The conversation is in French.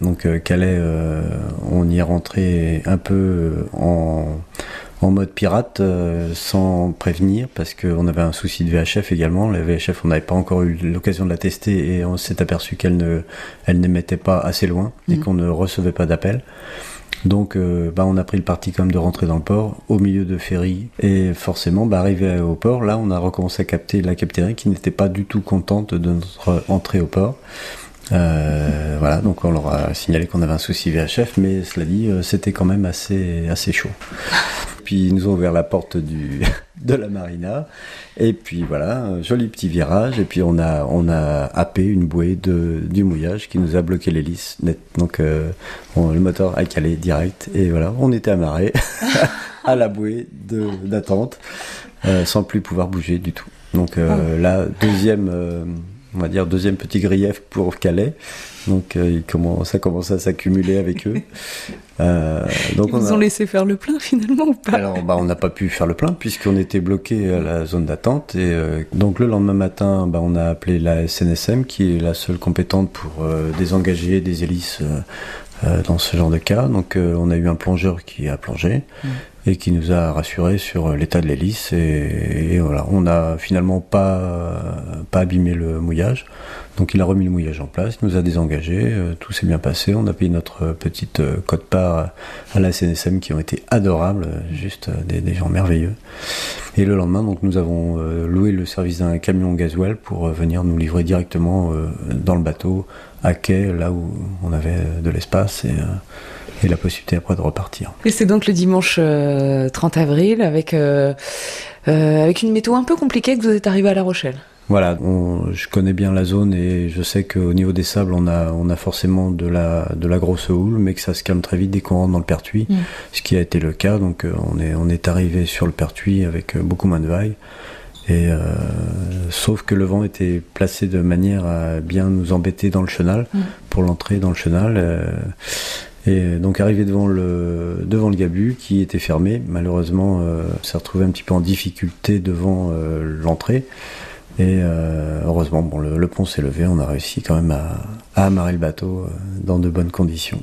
Donc Calais, on y est rentré un peu en en mode pirate euh, sans prévenir parce qu'on avait un souci de VHF également. La VHF, on n'avait pas encore eu l'occasion de la tester et on s'est aperçu qu'elle ne, elle n'émettait pas assez loin et mhm. qu'on ne recevait pas d'appel. Donc, euh, bah, on a pris le parti comme de rentrer dans le port, au milieu de ferry. Et forcément, bah, arrivé au port, là, on a recommencé à capter la capitainerie qui n'était pas du tout contente de notre entrée au port. Euh, voilà, donc on leur a signalé qu'on avait un souci VHF, mais cela dit, c'était quand même assez, assez chaud puis ils nous ont ouvert la porte du, de la marina. Et puis voilà, un joli petit virage. Et puis on a, on a happé une bouée de, du mouillage qui nous a bloqué l'hélice net. Donc euh, le moteur a calé direct. Et voilà, on était amarré à la bouée d'attente euh, sans plus pouvoir bouger du tout. Donc euh, ah. là, deuxième on va dire deuxième petit grief pour Calais. Donc euh, ça commence à s'accumuler avec eux. Euh, donc Ils on vous ont laissé faire le plein finalement ou pas? Alors bah, on n'a pas pu faire le plein puisqu'on était bloqué à la zone d'attente. Et euh, donc le lendemain matin, bah, on a appelé la SNSM qui est la seule compétente pour désengager des hélices dans ce genre de cas. Donc on a eu un plongeur qui a plongé. Mmh et qui nous a rassuré sur l'état de l'hélice et, voilà, on n'a finalement pas pas abîmé le mouillage. Donc il a remis le mouillage en place, il nous a désengagé, euh, tout s'est bien passé, on a payé notre petite euh, cote-part à la CNSM qui ont été adorables, juste euh, des, gens merveilleux. Et le lendemain, donc nous avons loué le service d'un camion gasoil pour venir nous livrer directement dans le bateau à quai, là où on avait de l'espace et la possibilité après de repartir. Et c'est donc le dimanche 30 euh, avril avec, euh, euh, avec une météo un peu compliquée que vous êtes arrivé à La Rochelle. Voilà, je connais bien la zone et je sais qu'au niveau des sables, on a, on a forcément de la, de la grosse houle, mais que ça se calme très vite dès qu'on rentre dans le Pertuis, mm. ce qui a été le cas. Donc on est, on est arrivé sur le Pertuis avec beaucoup moins de vagues. Et sauf que le vent était placé de manière à bien nous embêter dans le chenal mm. pour l'entrée dans le chenal. Et donc arrivé devant le devant le Gabu qui était fermé, malheureusement, euh, s'est retrouvé un petit peu en difficulté devant euh, l'entrée. Et euh, heureusement, bon, le, pont s'est levé, on a réussi quand même à, amarrer le bateau euh, dans de bonnes conditions.